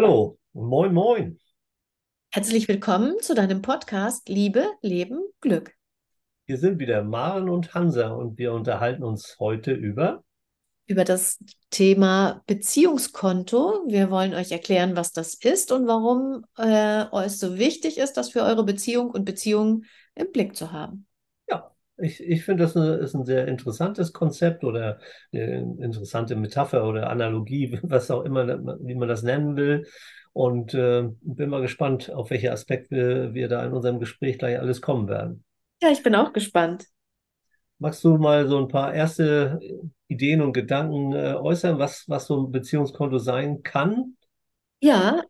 Hallo, moin, moin. Herzlich willkommen zu deinem Podcast Liebe, Leben, Glück. Hier sind wieder Maren und Hansa und wir unterhalten uns heute über über das Thema Beziehungskonto. Wir wollen euch erklären, was das ist und warum äh, es so wichtig ist, das für eure Beziehung und Beziehungen im Blick zu haben. Ich, ich finde, das ist ein sehr interessantes Konzept oder eine interessante Metapher oder Analogie, was auch immer, wie man das nennen will. Und äh, bin mal gespannt, auf welche Aspekte wir da in unserem Gespräch gleich alles kommen werden. Ja, ich bin auch gespannt. Magst du mal so ein paar erste Ideen und Gedanken äh, äußern, was, was so ein Beziehungskonto sein kann? Ja,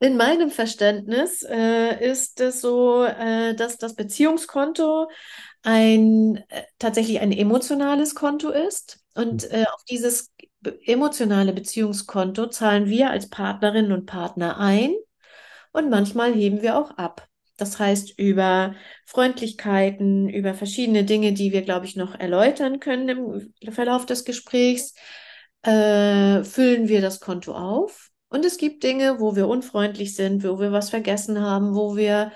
in meinem Verständnis äh, ist es so, äh, dass das Beziehungskonto ein äh, tatsächlich ein emotionales Konto ist. Und äh, auf dieses emotionale Beziehungskonto zahlen wir als Partnerinnen und Partner ein und manchmal heben wir auch ab. Das heißt, über Freundlichkeiten, über verschiedene Dinge, die wir, glaube ich, noch erläutern können im Verlauf des Gesprächs, äh, füllen wir das Konto auf. Und es gibt Dinge, wo wir unfreundlich sind, wo wir was vergessen haben, wo wir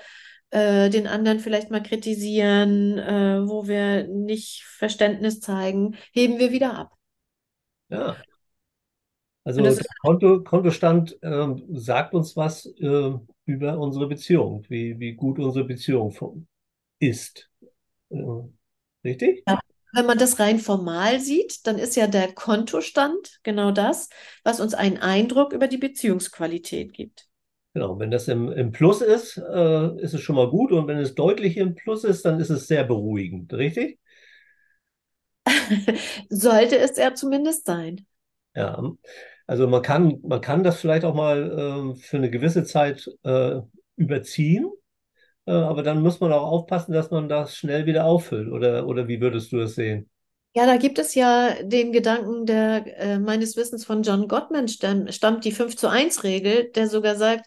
äh, den anderen vielleicht mal kritisieren, äh, wo wir nicht Verständnis zeigen, heben wir wieder ab. Ja. Also der Konto, Kontostand ähm, sagt uns was äh, über unsere Beziehung, wie, wie gut unsere Beziehung ist. Äh, richtig? Ja. Wenn man das rein formal sieht, dann ist ja der Kontostand genau das, was uns einen Eindruck über die Beziehungsqualität gibt. Genau, wenn das im, im Plus ist, äh, ist es schon mal gut und wenn es deutlich im Plus ist, dann ist es sehr beruhigend, richtig? Sollte es ja zumindest sein. Ja, also man kann, man kann das vielleicht auch mal äh, für eine gewisse Zeit äh, überziehen, äh, aber dann muss man auch aufpassen, dass man das schnell wieder auffüllt. Oder, oder wie würdest du das sehen? Ja, da gibt es ja den Gedanken, der äh, meines Wissens von John Gottman stammt, stammt die 5 zu 1 Regel, der sogar sagt,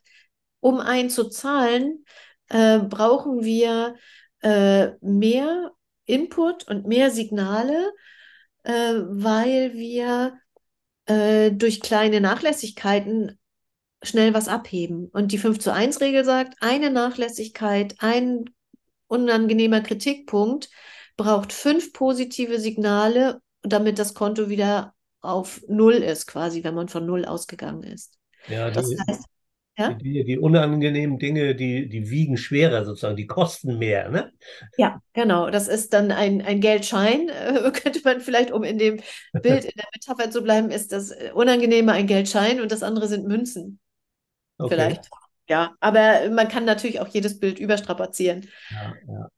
um einzuzahlen, äh, brauchen wir äh, mehr Input und mehr Signale, äh, weil wir äh, durch kleine Nachlässigkeiten schnell was abheben. Und die 5 zu 1 Regel sagt, eine Nachlässigkeit, ein unangenehmer Kritikpunkt braucht fünf positive Signale, damit das Konto wieder auf Null ist, quasi, wenn man von Null ausgegangen ist. Ja, das heißt, ja? Die, die, unangenehmen Dinge, die, die wiegen schwerer sozusagen, die kosten mehr, ne? Ja, genau. Das ist dann ein, ein Geldschein, äh, könnte man vielleicht, um in dem Bild, in der Metapher zu bleiben, ist das Unangenehme ein Geldschein und das andere sind Münzen. Okay. Vielleicht. Ja, aber man kann natürlich auch jedes Bild überstrapazieren. Ja, ja.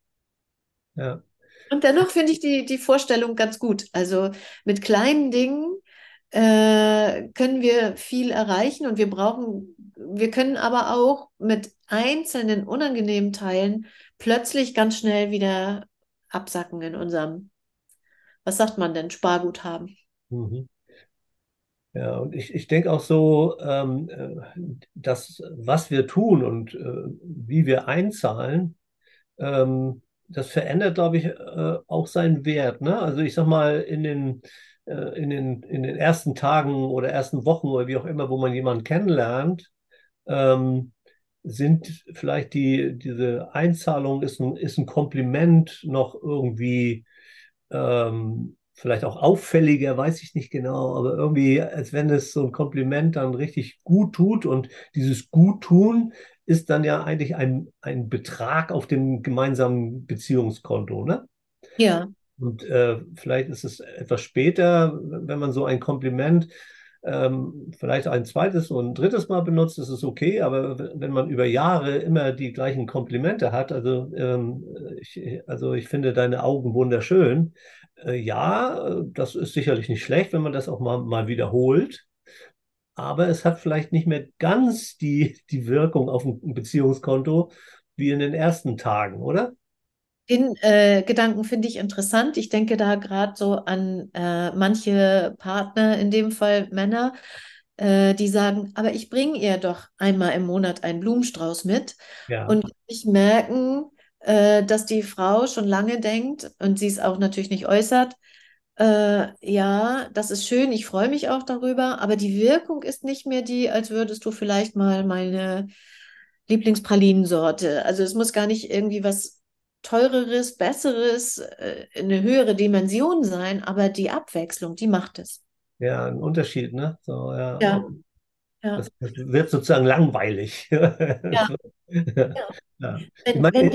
ja. Und dennoch finde ich die, die Vorstellung ganz gut. Also mit kleinen Dingen äh, können wir viel erreichen und wir brauchen, wir können aber auch mit einzelnen unangenehmen Teilen plötzlich ganz schnell wieder absacken in unserem, was sagt man denn, Sparguthaben. Mhm. Ja, und ich, ich denke auch so, ähm, äh, dass was wir tun und äh, wie wir einzahlen, ähm, das verändert, glaube ich, äh, auch seinen Wert. Ne? Also ich sag mal, in den in den, in den ersten Tagen oder ersten Wochen oder wie auch immer, wo man jemanden kennenlernt, ähm, sind vielleicht die, diese Einzahlung ist ein, ist ein Kompliment noch irgendwie ähm, vielleicht auch auffälliger, weiß ich nicht genau, aber irgendwie, als wenn es so ein Kompliment dann richtig gut tut und dieses Guttun ist dann ja eigentlich ein, ein Betrag auf dem gemeinsamen Beziehungskonto, ne? Ja. Und äh, vielleicht ist es etwas später, wenn man so ein Kompliment ähm, vielleicht ein zweites und ein drittes Mal benutzt, ist es okay, aber wenn man über Jahre immer die gleichen Komplimente hat, also, ähm, ich, also ich finde deine Augen wunderschön, äh, ja, das ist sicherlich nicht schlecht, wenn man das auch mal, mal wiederholt, aber es hat vielleicht nicht mehr ganz die, die Wirkung auf ein Beziehungskonto wie in den ersten Tagen, oder? Den äh, Gedanken finde ich interessant. Ich denke da gerade so an äh, manche Partner, in dem Fall Männer, äh, die sagen, aber ich bringe ihr doch einmal im Monat einen Blumenstrauß mit. Ja. Und ich merken, äh, dass die Frau schon lange denkt und sie es auch natürlich nicht äußert, äh, ja, das ist schön, ich freue mich auch darüber, aber die Wirkung ist nicht mehr die, als würdest du vielleicht mal meine Lieblingspralinensorte. Also es muss gar nicht irgendwie was teureres, besseres, äh, eine höhere Dimension sein, aber die Abwechslung, die macht es. Ja, ein Unterschied, ne? So, ja. Ja, ja, Das, wird sozusagen langweilig. ja, ja. Ja. Ich meine,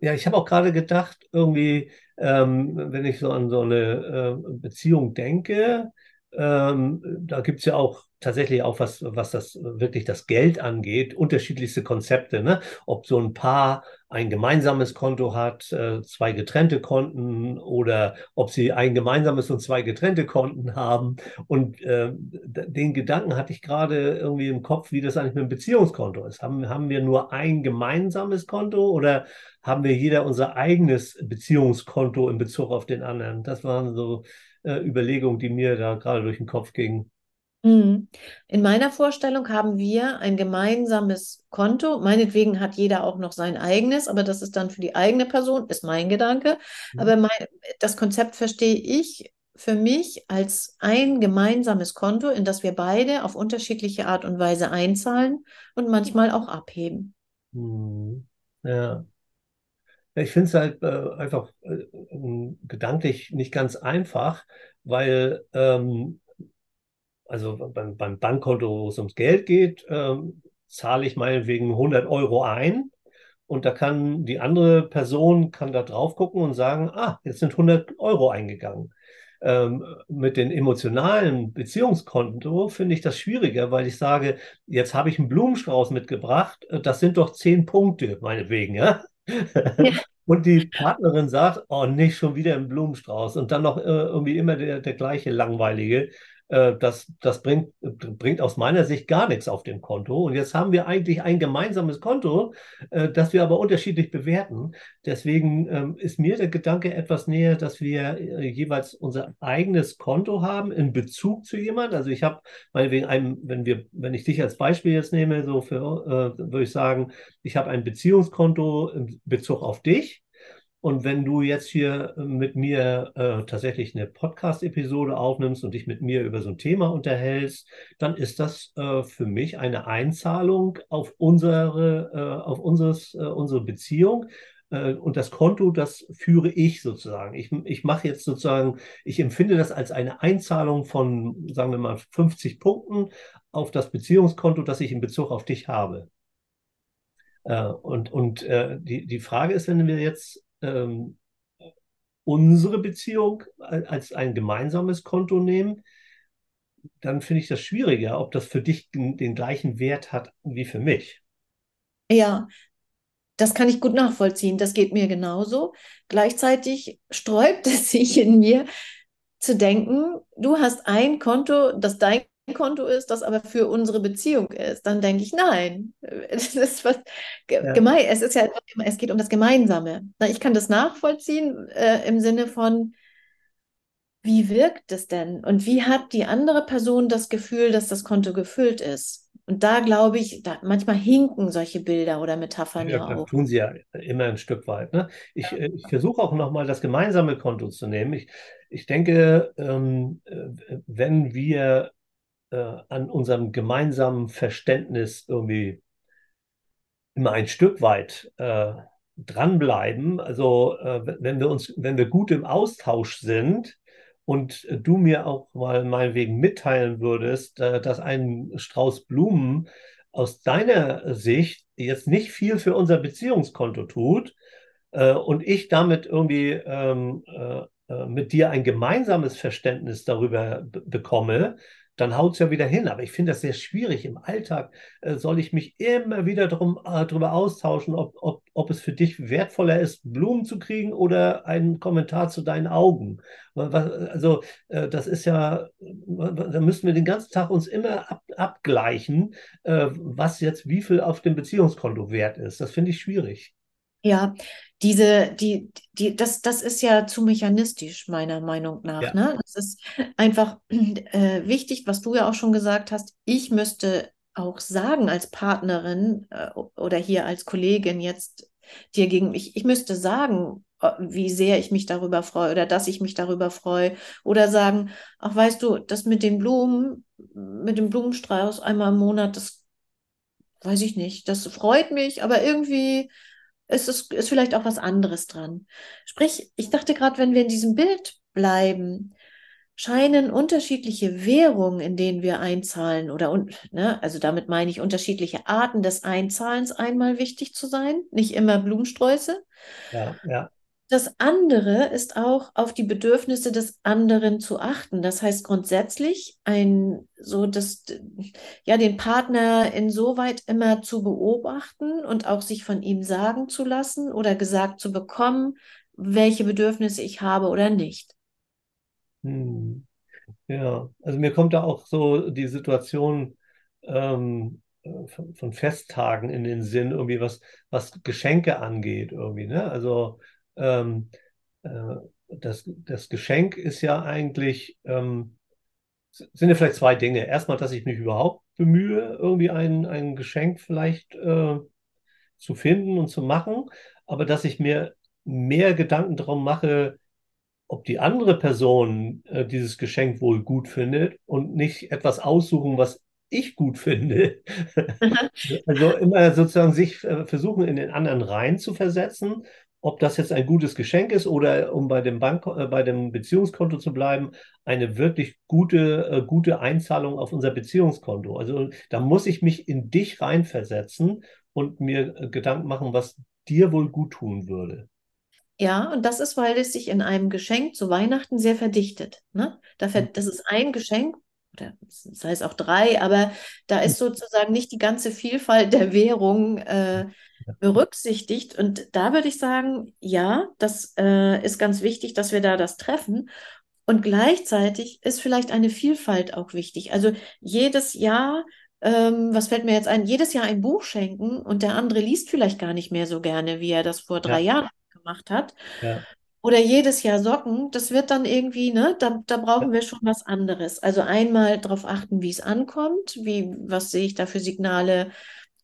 ja, ich habe auch gerade gedacht, irgendwie, ähm, wenn ich so an so eine äh, Beziehung denke, ähm, da gibt es ja auch tatsächlich auch was, was das wirklich das Geld angeht, unterschiedlichste Konzepte, ne? Ob so ein Paar ein gemeinsames Konto hat, äh, zwei getrennte Konten oder ob sie ein gemeinsames und zwei getrennte Konten haben. Und äh, den Gedanken hatte ich gerade irgendwie im Kopf, wie das eigentlich mit dem Beziehungskonto ist. Haben, haben wir nur ein gemeinsames Konto oder haben wir jeder unser eigenes Beziehungskonto in Bezug auf den anderen? Das waren so äh, Überlegungen, die mir da gerade durch den Kopf gingen. Mhm. In meiner Vorstellung haben wir ein gemeinsames Konto. Meinetwegen hat jeder auch noch sein eigenes, aber das ist dann für die eigene Person, ist mein Gedanke. Hm? Aber mein, das Konzept verstehe ich für mich als ein gemeinsames Konto, in das wir beide auf unterschiedliche Art und Weise einzahlen und manchmal auch abheben. Hm. Ja. Ich finde es halt äh, einfach äh, ähm, gedanklich nicht ganz einfach, weil ähm, also beim, beim Bankkonto, wo es ums Geld geht, ähm, zahle ich meinetwegen 100 Euro ein und da kann die andere Person kann da drauf gucken und sagen, ah, jetzt sind 100 Euro eingegangen. Ähm, mit den emotionalen Beziehungskonto finde ich das schwieriger, weil ich sage, jetzt habe ich einen Blumenstrauß mitgebracht, äh, das sind doch 10 Punkte, meinetwegen, ja. Und die Partnerin sagt, oh, nicht schon wieder ein Blumenstrauß. Und dann noch äh, irgendwie immer der, der gleiche langweilige. Äh, das das bringt, bringt aus meiner Sicht gar nichts auf dem Konto. Und jetzt haben wir eigentlich ein gemeinsames Konto, äh, das wir aber unterschiedlich bewerten. Deswegen ähm, ist mir der Gedanke etwas näher, dass wir äh, jeweils unser eigenes Konto haben in Bezug zu jemand. Also ich habe meinetwegen einem, wenn wir, wenn ich dich als Beispiel jetzt nehme, so für, äh, würde ich sagen, ich habe ein Beziehungskonto in Bezug auf dich. Und wenn du jetzt hier äh, mit mir äh, tatsächlich eine Podcast-Episode aufnimmst und dich mit mir über so ein Thema unterhältst, dann ist das äh, für mich eine Einzahlung auf unsere, äh, auf unseres, äh, unsere Beziehung. Äh, Und das Konto, das führe ich sozusagen. Ich, ich mache jetzt sozusagen, ich empfinde das als eine Einzahlung von, sagen wir mal, 50 Punkten auf das Beziehungskonto, das ich in Bezug auf dich habe. Äh, und und die, die Frage ist, wenn wir jetzt ähm, unsere Beziehung als ein gemeinsames Konto nehmen, dann finde ich das schwieriger, ob das für dich den, den gleichen Wert hat wie für mich. Ja, das kann ich gut nachvollziehen. Das geht mir genauso. Gleichzeitig sträubt es sich in mir zu denken, du hast ein Konto, das dein Konto ist, das aber für unsere Beziehung ist. Dann denke ich, nein, das ist was Ja, gemein. Es ist ja, es geht um das Gemeinsame. Ich kann das nachvollziehen, äh, im Sinne von, wie wirkt es denn? Und wie hat die andere Person das Gefühl, dass das Konto gefüllt ist? Und da glaube ich, da, manchmal hinken solche Bilder oder Metaphern ja, ja das auch. tun sie ja immer ein Stück weit. Ne? Ich, äh, ich versuche auch nochmal das gemeinsame Konto zu nehmen. Ich, ich denke, ähm, äh, wenn wir äh, an unserem gemeinsamen Verständnis irgendwie immer ein Stück weit äh, dranbleiben. Also äh, wenn wir uns, wenn wir gut im Austausch sind und du mir auch mal meinetwegen mitteilen würdest, äh, dass ein Strauß Blumen aus deiner Sicht jetzt nicht viel für unser Beziehungskonto tut äh, und ich damit irgendwie ähm, äh, mit dir ein gemeinsames Verständnis darüber bekomme, dann haut es ja wieder hin. Aber ich finde das sehr schwierig. Im Alltag äh, soll ich mich immer wieder drum, äh, darüber austauschen, ob, ob, ob es für dich wertvoller ist, Blumen zu kriegen oder einen Kommentar zu deinen Augen. Also äh, das ist ja, da müssen wir den ganzen Tag uns immer ab, abgleichen, äh, was jetzt wie viel auf dem Beziehungskonto wert ist. Das finde ich schwierig. Ja, diese, die, die, das, das ist ja zu mechanistisch, meiner Meinung nach, Ja, ne? Das ist einfach äh, wichtig, was du ja auch schon gesagt hast. Ich müsste auch sagen als Partnerin äh, oder hier als Kollegin jetzt dir gegen, ich, ich müsste sagen, wie sehr ich mich darüber freue oder dass ich mich darüber freue. Oder sagen, ach weißt du, das mit den Blumen, mit dem Blumenstrauß einmal im Monat, das weiß ich nicht, das freut mich, aber irgendwie es ist vielleicht auch was anderes dran. Sprich, ich dachte gerade, wenn wir in diesem Bild bleiben, scheinen unterschiedliche Währungen, in denen wir einzahlen oder ne, also damit meine ich unterschiedliche Arten des Einzahlens einmal wichtig zu sein, nicht immer Blumensträuße. Ja, ja. Das andere ist auch auf die Bedürfnisse des anderen zu achten. Das heißt grundsätzlich ein so das ja den Partner insoweit immer zu beobachten und auch sich von ihm sagen zu lassen oder gesagt zu bekommen, welche Bedürfnisse ich habe oder nicht. Hm. Ja, also mir kommt da auch so die Situation ähm, von, Festtagen in den Sinn, irgendwie was, was Geschenke angeht, irgendwie, ne? Also ähm, äh, das, das Geschenk ist ja eigentlich, ähm, sind ja vielleicht zwei Dinge. Erstmal, dass ich mich überhaupt bemühe, irgendwie ein, ein Geschenk vielleicht äh, zu finden und zu machen, aber dass ich mir mehr Gedanken darum mache, ob die andere Person äh, dieses Geschenk wohl gut findet und nicht etwas aussuchen, was ich gut finde. also immer sozusagen sich äh, versuchen, in den anderen rein zu versetzen ob das jetzt ein gutes Geschenk ist oder um bei dem Bank, äh, bei dem Beziehungskonto zu bleiben, eine wirklich gute, äh, gute Einzahlung auf unser Beziehungskonto. Also da muss ich mich in dich reinversetzen und mir äh, Gedanken machen, was dir wohl gut tun würde. Ja, und das ist, weil es sich in einem Geschenk zu Weihnachten sehr verdichtet. Ne? Mhm. Das ist ein Geschenk, oder das heißt auch drei, aber da ist mhm. sozusagen nicht die ganze Vielfalt der Währung äh, berücksichtigt. Und da würde ich sagen, ja, das äh, ist ganz wichtig, dass wir da das treffen. Und gleichzeitig ist vielleicht eine Vielfalt auch wichtig. Also jedes Jahr, ähm, was fällt mir jetzt ein, jedes Jahr ein Buch schenken und der andere liest vielleicht gar nicht mehr so gerne, wie er das vor drei ja. Jahren gemacht hat. Ja. Oder jedes Jahr Socken, das wird dann irgendwie, ne, da, da brauchen wir schon was anderes. Also einmal darauf achten, wie es ankommt, wie, was sehe ich da für Signale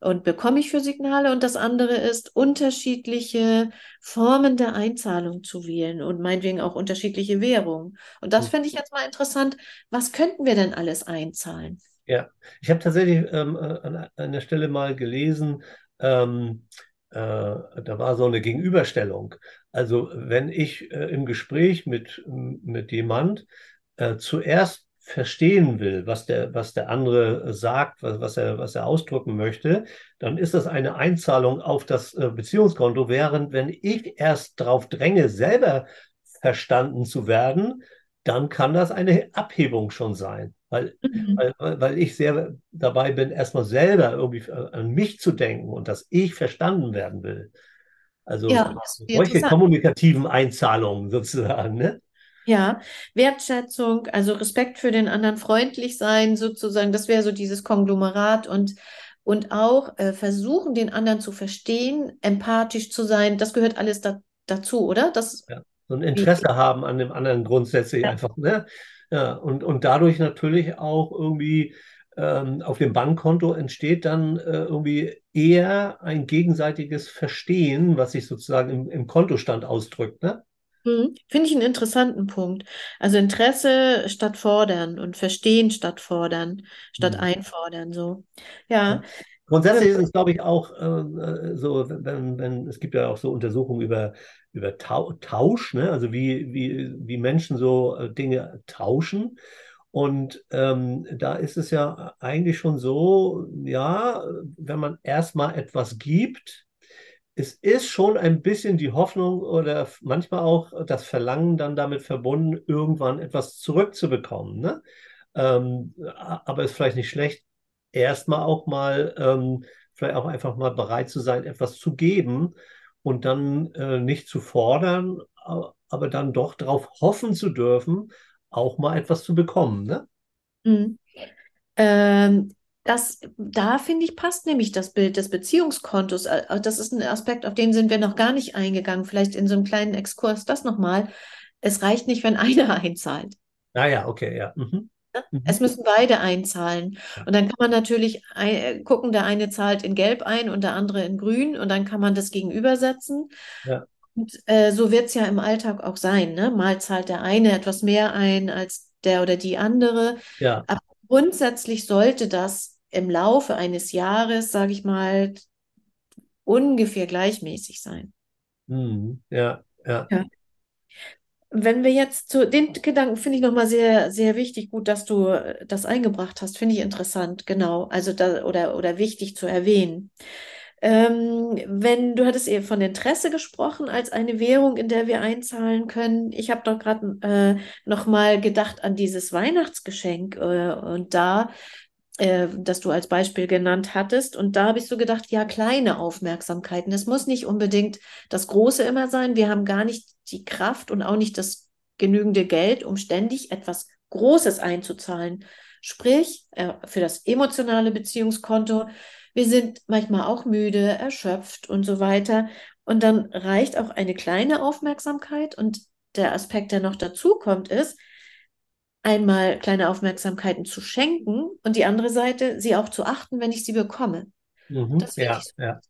und bekomme ich für Signale. Und das andere ist, unterschiedliche Formen der Einzahlung zu wählen und meinetwegen auch unterschiedliche Währungen. Und das hm. fände ich jetzt mal interessant. Was könnten wir denn alles einzahlen? Ja, ich habe tatsächlich ähm, äh, an einer Stelle mal gelesen, ähm, äh, da war so eine Gegenüberstellung. Also wenn ich äh, im Gespräch mit, mit jemand äh, zuerst verstehen will, was der, was der andere sagt, was, was, er, was er ausdrücken möchte, dann ist das eine Einzahlung auf das äh, Beziehungskonto, während wenn ich erst darauf dränge, selber verstanden zu werden, dann kann das eine Abhebung schon sein, weil, mhm. weil, weil ich sehr dabei bin, erstmal selber irgendwie an mich zu denken und dass ich verstanden werden will. Also ja, solche kommunikativen Einzahlungen sozusagen. Ne? Ja, Wertschätzung, also Respekt für den anderen, freundlich sein, sozusagen, das wäre so dieses Konglomerat und, und auch äh, versuchen, den anderen zu verstehen, empathisch zu sein, das gehört alles da, dazu, oder? Das, ja, so ein Interesse haben an dem anderen grundsätzlich ja. einfach, ne? Ja, und, und dadurch natürlich auch irgendwie ähm, auf dem Bankkonto entsteht dann äh, irgendwie eher ein gegenseitiges Verstehen, was sich sozusagen im, im Kontostand ausdrückt, ne? Hm, Finde ich einen interessanten Punkt. Also Interesse statt fordern und Verstehen statt fordern, statt mhm. einfordern, so. Ja. Grundsätzlich ist es, glaube ich, auch äh, so, wenn, wenn, es gibt ja auch so Untersuchungen über, über Tausch, ne? also wie, wie, wie Menschen so äh, Dinge tauschen. Und ähm, da ist es ja eigentlich schon so, ja, wenn man erstmal etwas gibt, es ist schon ein bisschen die Hoffnung oder manchmal auch das Verlangen dann damit verbunden, irgendwann etwas zurückzubekommen. Ne? Ähm, aber es ist vielleicht nicht schlecht, erstmal auch mal, ähm, vielleicht auch einfach mal bereit zu sein, etwas zu geben und dann äh, nicht zu fordern, aber dann doch darauf hoffen zu dürfen, auch mal etwas zu bekommen. Ne? Mhm. Ähm, das, da finde ich, passt nämlich das Bild des Beziehungskontos. Äh, äh, das ist ein Aspekt, auf den sind wir noch gar nicht eingegangen. Vielleicht in so einem kleinen Exkurs das nochmal. Es reicht nicht, wenn einer einzahlt. Ah ja, okay, ja. Mhm. Mhm. Es müssen beide einzahlen. Und dann kann man natürlich äh, gucken, der eine zahlt in Gelb ein und der andere in Grün und dann kann man das gegenübersetzen. Ja. Und äh, so wird es ja im Alltag auch sein. Ne? Mal zahlt der eine etwas mehr ein als der oder die andere. Ja. Aber grundsätzlich sollte das im Laufe eines Jahres, sage ich mal, ungefähr gleichmäßig sein. Mhm. Ja, ja. Ja. Wenn wir jetzt zu den Gedanken finde ich nochmal sehr, sehr wichtig, gut, dass du äh, das eingebracht hast, finde ich interessant, genau. Also da oder, oder wichtig zu erwähnen. Ähm, wenn du hattest eben von Interesse gesprochen als eine Währung, in der wir einzahlen können. Ich habe doch gerade äh, noch mal gedacht an dieses Weihnachtsgeschenk äh, und da, äh, das du als Beispiel genannt hattest. Und da habe ich so gedacht, ja, kleine Aufmerksamkeiten. Es muss nicht unbedingt das Große immer sein. Wir haben gar nicht die Kraft und auch nicht das genügende Geld, um ständig etwas Großes einzuzahlen. Sprich, äh, für das emotionale Beziehungskonto wir sind manchmal auch müde, erschöpft und so weiter. Und dann reicht auch eine kleine Aufmerksamkeit. Und der Aspekt, der noch dazu kommt, ist, einmal kleine Aufmerksamkeiten zu schenken und die andere Seite, sie auch zu achten, wenn ich sie bekomme. Mhm, ja, so. ja.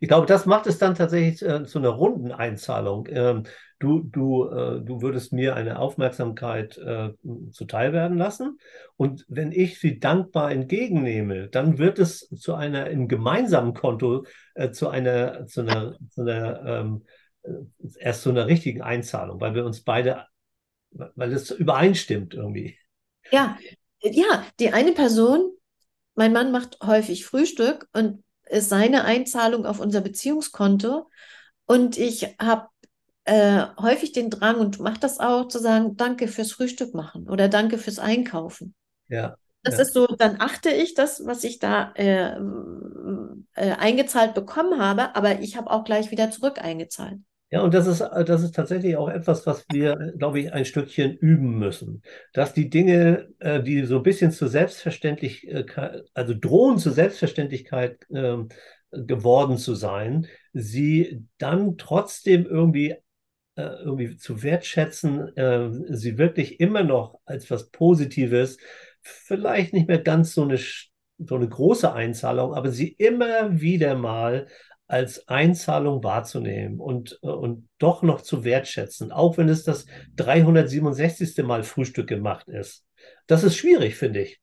Ich glaube, das macht es dann tatsächlich äh, zu einer runden Einzahlung. Ähm, du, du, äh, du würdest mir eine Aufmerksamkeit äh, zuteil werden lassen. Und wenn ich sie dankbar entgegennehme, dann wird es zu einer im gemeinsamen Konto, äh, zu einer, zu einer, zu einer ähm, äh, erst zu einer richtigen Einzahlung, weil wir uns beide, weil es übereinstimmt irgendwie. Ja, ja, die eine Person, mein Mann macht häufig Frühstück und ist seine Einzahlung auf unser Beziehungskonto. Und ich habe äh, häufig den Drang und mache das auch, zu sagen, danke fürs Frühstück machen oder danke fürs Einkaufen. Ja. Das ja. ist so, dann achte ich das, was ich da äh, äh, eingezahlt bekommen habe, aber ich habe auch gleich wieder zurück eingezahlt. Ja, und das ist, das ist tatsächlich auch etwas, was wir, glaube ich, ein Stückchen üben müssen. Dass die Dinge, äh, die so ein bisschen zur Selbstverständlichkeit, also drohen zur Selbstverständlichkeit äh, geworden zu sein, sie dann trotzdem irgendwie, äh, irgendwie zu wertschätzen, äh, sie wirklich immer noch als was Positives, vielleicht nicht mehr ganz so eine, so eine große Einzahlung, aber sie immer wieder mal als Einzahlung wahrzunehmen und, und doch noch zu wertschätzen, auch wenn es das 367. Mal Frühstück gemacht ist. Das ist schwierig, finde ich.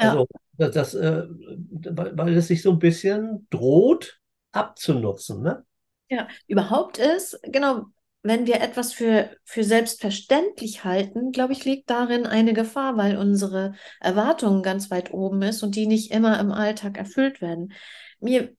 Ja. Also, das, das äh, weil es sich so ein bisschen droht abzunutzen. Ne? Ja, überhaupt ist, genau, wenn wir etwas für, für selbstverständlich halten, glaube ich, liegt darin eine Gefahr, weil unsere Erwartungen ganz weit oben ist und die nicht immer im Alltag erfüllt werden. Mir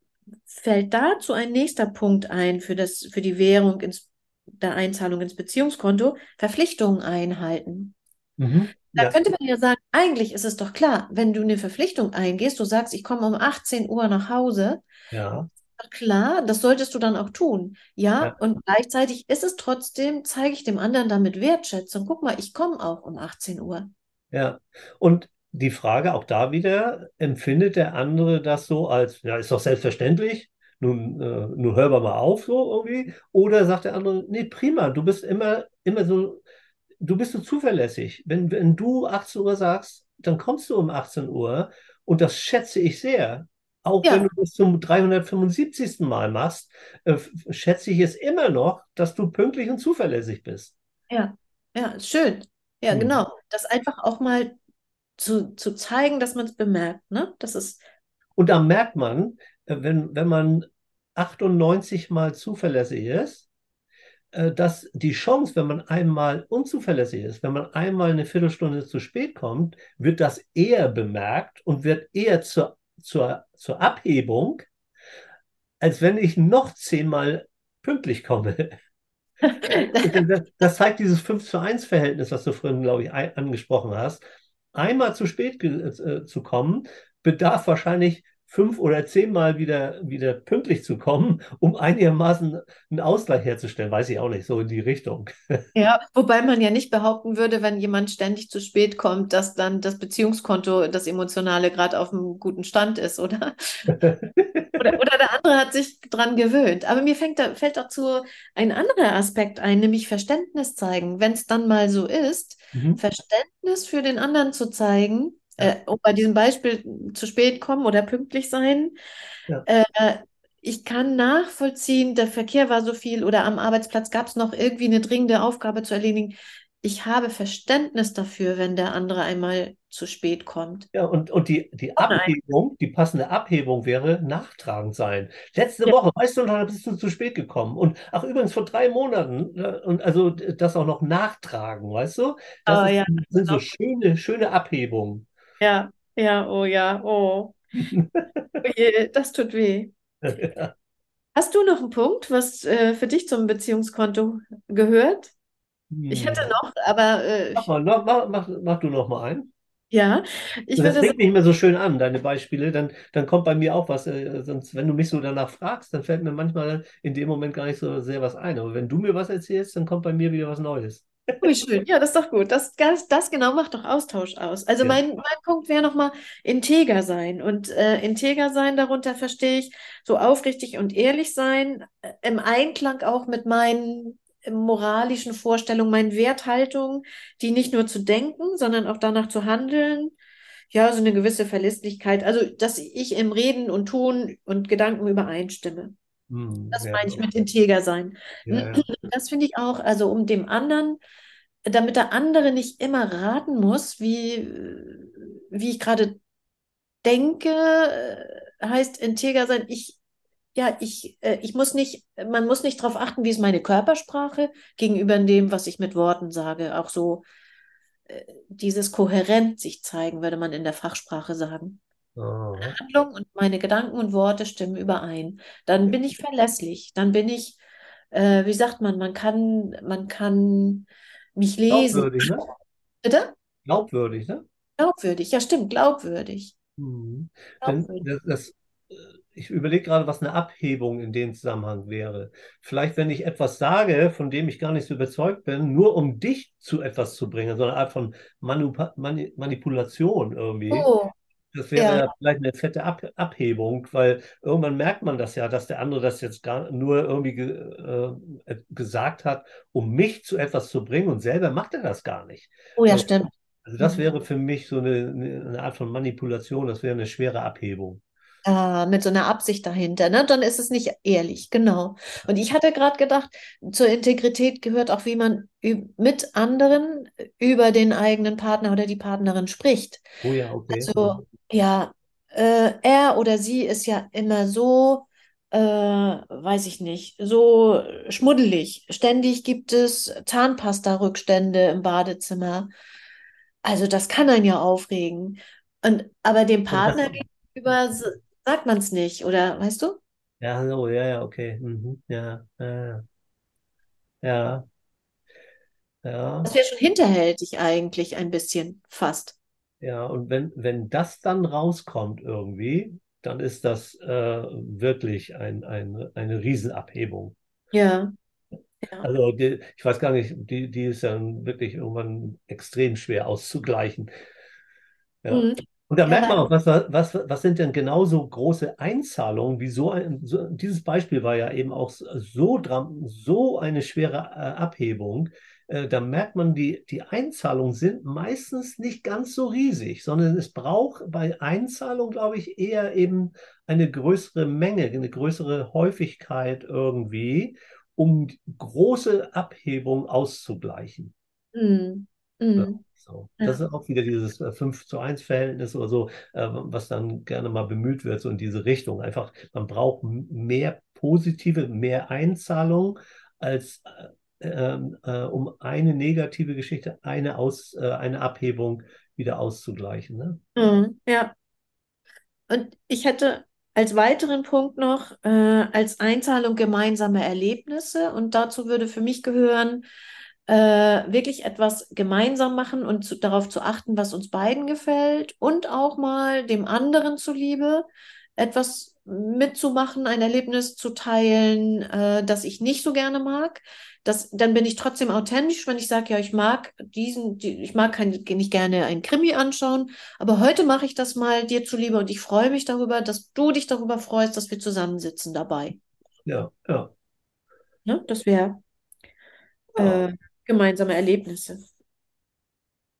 fällt dazu ein nächster Punkt ein für, das, für die Währung ins, der Einzahlung ins Beziehungskonto, Verpflichtungen einhalten. Mhm, da ja. könnte man ja sagen, eigentlich ist es doch klar, wenn du eine Verpflichtung eingehst, du sagst, ich komme um 18 Uhr nach Hause, ja. Klar, das solltest du dann auch tun. Ja, ja, und gleichzeitig ist es trotzdem, zeige ich dem anderen damit Wertschätzung. Guck mal, ich komme auch um 18 Uhr. Ja, und die Frage auch da wieder, empfindet der andere das so als, ja, ist doch selbstverständlich, nun, äh, nun hör mal auf so irgendwie, oder sagt der andere, nee, prima, du bist immer, immer so, du bist so zuverlässig. Wenn, wenn du 18 Uhr sagst, dann kommst du um 18 Uhr und das schätze ich sehr. Auch ja. wenn du das zum 375. Mal machst, äh, schätze ich es immer noch, dass du pünktlich und zuverlässig bist. Ja, ja, schön. Ja, hm. genau. Das einfach auch mal zu, zu zeigen, dass man es bemerkt. Ne? Das ist Und da merkt man, äh, wenn, wenn man 98 Mal zuverlässig ist, äh, dass die Chance, wenn man einmal unzuverlässig ist, wenn man einmal eine Viertelstunde zu spät kommt, wird das eher bemerkt und wird eher zur, zur, zur Abhebung, als wenn ich noch zehnmal pünktlich komme. das zeigt dieses 5 zu 1 Verhältnis, was du vorhin, glaube ich, angesprochen hast einmal zu spät äh, zu kommen, bedarf wahrscheinlich fünf oder zehnmal wieder, wieder pünktlich zu kommen, um einigermaßen einen Ausgleich herzustellen. Weiß ich auch nicht, so in die Richtung. Ja, wobei man ja nicht behaupten würde, wenn jemand ständig zu spät kommt, dass dann das Beziehungskonto, das Emotionale gerade auf einem guten Stand ist, oder? oder, oder der andere hat sich dran gewöhnt. Aber mir fängt da, fällt dazu ein anderer Aspekt ein, nämlich Verständnis zeigen. Wenn es dann mal so ist, mhm. Verständnis für den anderen zu zeigen, äh, um bei diesem Beispiel zu spät kommen oder pünktlich sein. Ja. Äh, ich kann nachvollziehen, der Verkehr war so viel oder am Arbeitsplatz gab es noch irgendwie eine dringende Aufgabe zu erledigen. Ich habe Verständnis dafür, wenn der andere einmal zu spät kommt. Ja, und, und die, die Oh. Abhebung, die passende Abhebung wäre nachtragend sein. Letzte Ja. Woche, weißt du, da bist du zu spät gekommen. Und ach, übrigens vor drei Monaten, ne, und also das auch noch nachtragen, weißt du? Das Oh ist, ja, sind so genau. schöne, schöne Abhebungen. Ja, ja, oh ja, oh. Oh je, das tut weh. Hast du noch einen Punkt, was äh, für dich zum Beziehungskonto gehört? Ich hätte Hm. noch, aber äh, Mach mal, mach, mach, mach mach du noch mal ein. ja, ich Das würde klingt sagen, nicht mehr so schön an, deine Beispiele. Dann, dann kommt bei mir auch was. Äh, sonst, wenn du mich so danach fragst, dann fällt mir manchmal in dem Moment gar nicht so sehr was ein. Aber wenn du mir was erzählst, dann kommt bei mir wieder was Neues. Oh, schön. Ja, das ist doch gut. Das, das, das genau macht doch Austausch aus. Also Ja. mein, mein Punkt wäre nochmal integer sein. Und äh, integer sein, darunter verstehe ich so aufrichtig und ehrlich sein, äh, im Einklang auch mit meinen moralischen Vorstellungen, meinen Werthaltungen, die nicht nur zu denken, sondern auch danach zu handeln. Ja, so eine gewisse Verlässlichkeit. Also, dass ich im Reden und Tun und Gedanken übereinstimme. Hm, Das meine ich mit integer sein. ja, ja. Das finde ich auch, also um dem anderen, damit der andere nicht immer raten muss, wie, wie ich gerade denke, äh, heißt integer sein. Ich, ja, ich, äh, ich muss nicht, man muss nicht darauf achten, wie ist meine Körpersprache gegenüber dem, was ich mit Worten sage. Auch so äh, dieses kohärent sich zeigen, würde man in der Fachsprache sagen. Aha. Handlung und meine Gedanken und Worte stimmen überein. Dann bin ich verlässlich. Dann bin ich, äh, wie sagt man, man kann, man kann mich lesen. Glaubwürdig, ne? Bitte? Glaubwürdig, ne? Glaubwürdig. Ja, stimmt, glaubwürdig. Mhm. Glaubwürdig. das, das, äh, ich überlege gerade, was eine Abhebung in dem Zusammenhang wäre. Vielleicht, wenn ich etwas sage, von dem ich gar nicht so überzeugt bin, nur um dich zu etwas zu bringen, so eine Art von Manupa Mani Manipulation irgendwie. Oh, Das wäre ja. ja vielleicht eine fette Ab Abhebung, weil irgendwann merkt man das ja, dass der andere das jetzt gar nur irgendwie ge äh, gesagt hat, um mich zu etwas zu bringen und selber macht er das gar nicht. Oh ja, Äh, stimmt. Also das Mhm. wäre für mich so eine, eine Art von Manipulation, das wäre eine schwere Abhebung. Ah, mit so einer Absicht dahinter, ne? Dann ist es nicht ehrlich, genau. Und ich hatte gerade gedacht, zur Integrität gehört auch, wie man mit anderen über den eigenen Partner oder die Partnerin spricht. Oh ja, okay. Also, ja, äh, er oder sie ist ja immer so, äh, weiß ich nicht, so schmuddelig. Ständig gibt es Zahnpasta-Rückstände im Badezimmer. Also, das kann einen ja aufregen. Und, aber dem Partner gegenüber sagt man es nicht, oder weißt du? ja, so, ja, ja, okay. Mhm. Ja, ja, ja, ja, Das wäre schon hinterhältig eigentlich ein bisschen, fast. ja. Und wenn, wenn das dann rauskommt irgendwie, dann ist das äh, wirklich ein, ein, eine Riesenabhebung. Ja, ja. Also die, ich weiß gar nicht, die, die ist dann wirklich irgendwann extrem schwer auszugleichen. Ja. Mhm. Und da Ja, merkt man auch, was, was, was sind denn genauso große Einzahlungen, wie so ein, so, dieses Beispiel war ja eben auch so, so eine schwere äh, Abhebung. Äh, da merkt man, die, die Einzahlungen sind meistens nicht ganz so riesig, sondern es braucht bei Einzahlung, glaube ich, eher eben eine größere Menge, eine größere Häufigkeit irgendwie, um große Abhebung auszugleichen. mhm. Ja, Mhm. So. Das ist auch wieder dieses äh, 5 zu 1 Verhältnis oder so, äh, was dann gerne mal bemüht wird, so in diese Richtung. Einfach, man braucht mehr positive, mehr Einzahlung, als äh, ähm, äh, um eine negative Geschichte, eine, Aus, äh, eine Abhebung wieder auszugleichen. Ne? Mhm. Ja. Und ich hätte als weiteren Punkt noch äh, als Einzahlung gemeinsame Erlebnisse. Und dazu würde für mich gehören, äh, wirklich etwas gemeinsam machen und zu, darauf zu achten, was uns beiden gefällt und auch mal dem anderen zuliebe etwas mitzumachen, ein Erlebnis zu teilen, äh, das ich nicht so gerne mag. Das, dann bin ich trotzdem authentisch, wenn ich sage, ja, ich mag diesen, die, ich mag kein, nicht gerne ein Krimi anschauen, aber heute mache ich das mal dir zuliebe und ich freue mich darüber, dass du dich darüber freust, dass wir zusammensitzen dabei. Ja, ja, Ne? Das wäre ja, äh, gemeinsame Erlebnisse.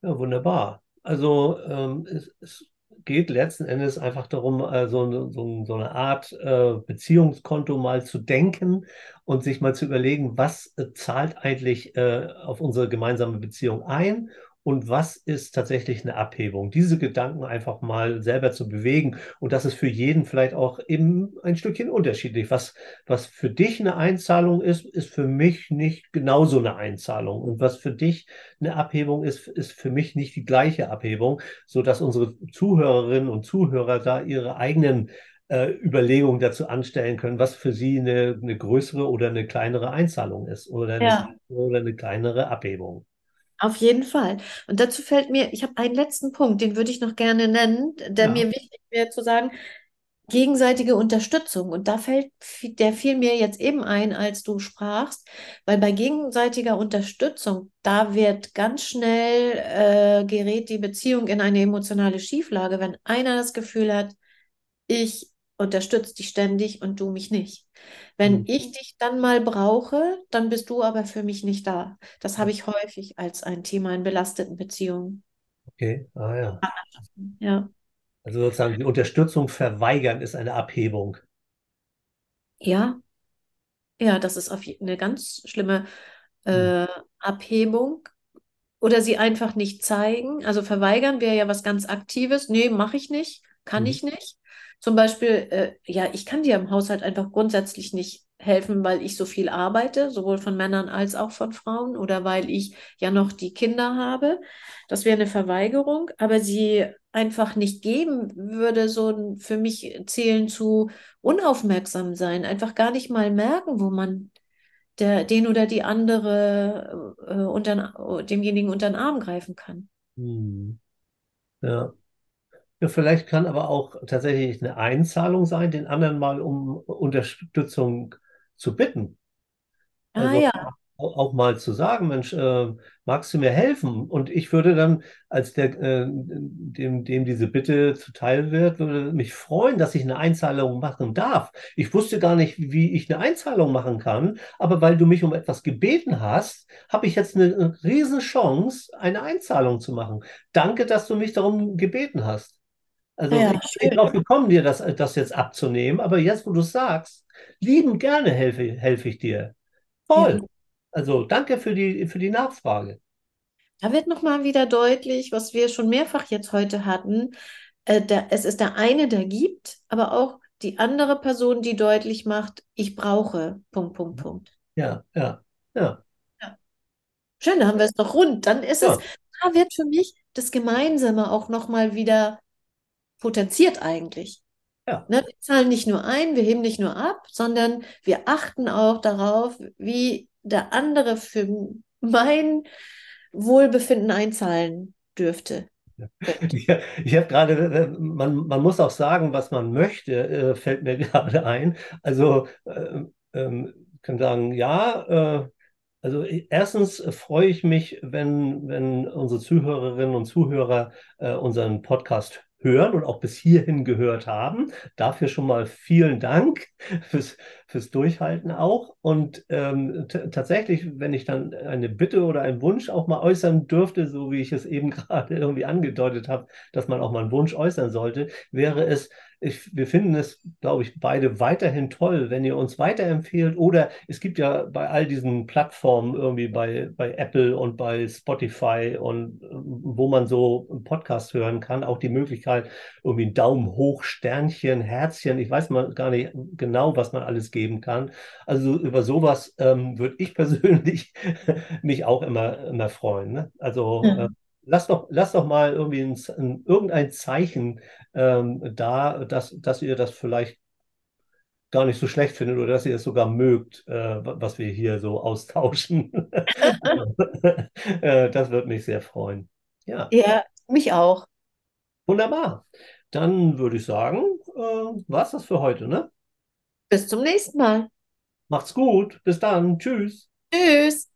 ja, wunderbar. Also ähm, es, es, geht letzten Endes einfach darum, äh, so, so, eine Art äh, Beziehungskonto mal zu denken und sich mal zu überlegen, was äh, zahlt eigentlich äh, auf unsere gemeinsame Beziehung ein und was ist tatsächlich eine Abhebung. Diese Gedanken einfach mal selber zu bewegen. Und das ist für jeden vielleicht auch eben ein Stückchen unterschiedlich. Was, was für dich eine Einzahlung ist, ist für mich nicht genauso eine Einzahlung. Und was für dich eine Abhebung ist, ist für mich nicht die gleiche Abhebung, sodass unsere Zuhörerinnen und Zuhörer da ihre eigenen äh, Überlegungen dazu anstellen können, was für sie eine, eine größere oder eine kleinere Einzahlung ist oder eine, Ja. oder eine kleinere Abhebung. Auf jeden Fall. Und dazu fällt mir, ich habe einen letzten Punkt, den würde ich noch gerne nennen, der Ja. mir wichtig wäre zu sagen, gegenseitige Unterstützung. Und da fällt, der fiel mir jetzt eben ein, als du sprachst, weil bei gegenseitiger Unterstützung, da wird ganz schnell, äh, gerät die Beziehung in eine emotionale Schieflage, wenn einer das Gefühl hat, ich unterstütze dich ständig und du mich nicht. Wenn Hm. ich dich dann mal brauche, dann bist du aber für mich nicht da. Das habe ich häufig als ein Thema in belasteten Beziehungen. Okay, ah ja. Ja. Also sozusagen die Unterstützung verweigern ist eine Abhebung. Ja, ja, das ist auf eine ganz schlimme äh, Abhebung. Oder sie einfach nicht zeigen. Also verweigern wäre ja was ganz Aktives. Nee, mache ich nicht, kann Mhm. ich nicht. Zum Beispiel, äh, ja, ich kann dir im Haushalt einfach grundsätzlich nicht helfen, weil ich so viel arbeite, sowohl von Männern als auch von Frauen, oder weil ich ja noch die Kinder habe. Das wäre eine Verweigerung, aber sie einfach nicht geben, würde so für mich zählen zu unaufmerksam sein, einfach gar nicht mal merken, wo man der, den oder die andere äh, unter, demjenigen unter den Arm greifen kann. Hm. Ja. Ja, vielleicht kann aber auch tatsächlich eine Einzahlung sein, den anderen mal um Unterstützung zu bitten. Ah Also ja, auch mal zu sagen, Mensch, äh, magst du mir helfen? Und ich würde dann, als der, äh, dem, dem diese Bitte zuteil wird, würde mich freuen, dass ich eine Einzahlung machen darf. Ich wusste gar nicht, wie ich eine Einzahlung machen kann, aber weil du mich um etwas gebeten hast, habe ich jetzt eine, eine riesen Chance, eine Einzahlung zu machen. Danke, dass du mich darum gebeten hast. Also ja, ich bin drauf gekommen, dir das, das jetzt abzunehmen, aber jetzt, wo du es sagst, lieben gerne helfe, helfe ich dir. Ja. Voll. Also danke für die, für die Nachfrage. Da wird nochmal wieder deutlich, was wir schon mehrfach jetzt heute hatten. Äh, der, es ist der eine, der gibt, aber auch die andere Person, die deutlich macht, ich brauche. Punkt, Punkt, Punkt. Ja, ja, ja, Ja. Schön, da haben wir es doch rund. Dann ist es, ja, da wird für mich das Gemeinsame auch nochmal wieder potenziert eigentlich. ja. Ne, wir zahlen nicht nur ein, wir heben nicht nur ab, sondern wir achten auch darauf, wie der andere für mein Wohlbefinden einzahlen dürfte. Ja, ich habe gerade, äh, man, man muss auch sagen, was man möchte, äh, fällt mir gerade ein. Also, äh, ähm, ich kann sagen, ja, äh, also erstens freue ich mich, wenn, wenn unsere Zuhörerinnen und Zuhörer äh, unseren Podcast hören und auch bis hierhin gehört haben. Dafür schon mal vielen Dank fürs, fürs Durchhalten auch. Und ähm, tatsächlich, wenn ich dann eine Bitte oder einen Wunsch auch mal äußern dürfte, so wie ich es eben gerade irgendwie angedeutet habe, dass man auch mal einen Wunsch äußern sollte, wäre es, ich, wir finden es, glaube ich, beide weiterhin toll, wenn ihr uns weiterempfehlt. Oder es gibt ja bei all diesen Plattformen irgendwie bei, bei Apple und bei Spotify und äh, wo man so einen Podcast hören kann, auch die Möglichkeit, irgendwie einen Daumen hoch, Sternchen, Herzchen. Ich weiß mal gar nicht genau, was man alles geben kann. Also über sowas ähm, würde ich persönlich mich auch immer, immer freuen. Ne? Also äh, Ja. Lass doch, lass doch mal irgendwie ein, ein, irgendein Zeichen ähm, da, dass, dass ihr das vielleicht gar nicht so schlecht findet oder dass ihr es sogar mögt, äh, was wir hier so austauschen. äh, das würde mich sehr freuen. Ja, Ja, mich auch. wunderbar. Dann würde ich sagen, äh, war's das für heute, ne? Bis zum nächsten Mal. Macht's gut. Bis dann. Tschüss. Tschüss.